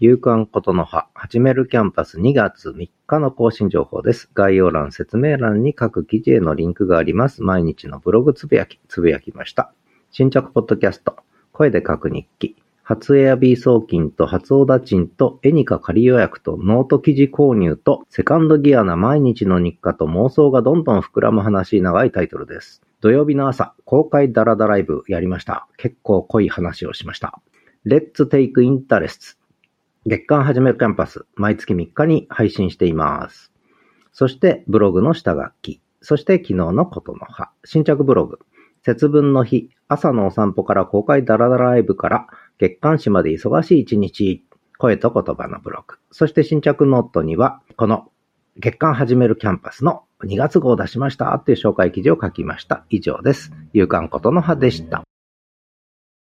夕刊ことの葉、始めるキャンパス2月3日の更新情報です。概要欄、説明欄に各記事へのリンクがあります。毎日のブログつぶやき、つぶやきました。新着ポッドキャスト、声で書く日記、初エアビー送金と初オダチンとエニカ仮予約とノート記事購入とセカンドギアな毎日の日課と妄想がどんどん膨らむ話長いタイトルです。土曜日の朝、公開ダラダラライブやりました。結構濃い話をしました。Let's Take Interest 月間始めるキャンパス、毎月3日に配信しています。そして、ブログの下書き。そして、昨日のことの葉。新着ブログ。節分の日、朝のお散歩から公開ダラダラライブから、月刊誌まで忙しい一日。声と言葉のブログ。そして、新着ノートには、この、月間始めるキャンパスの2月号を出しましたっていう紹介記事を書きました。以上です。夕刊ことの葉でした。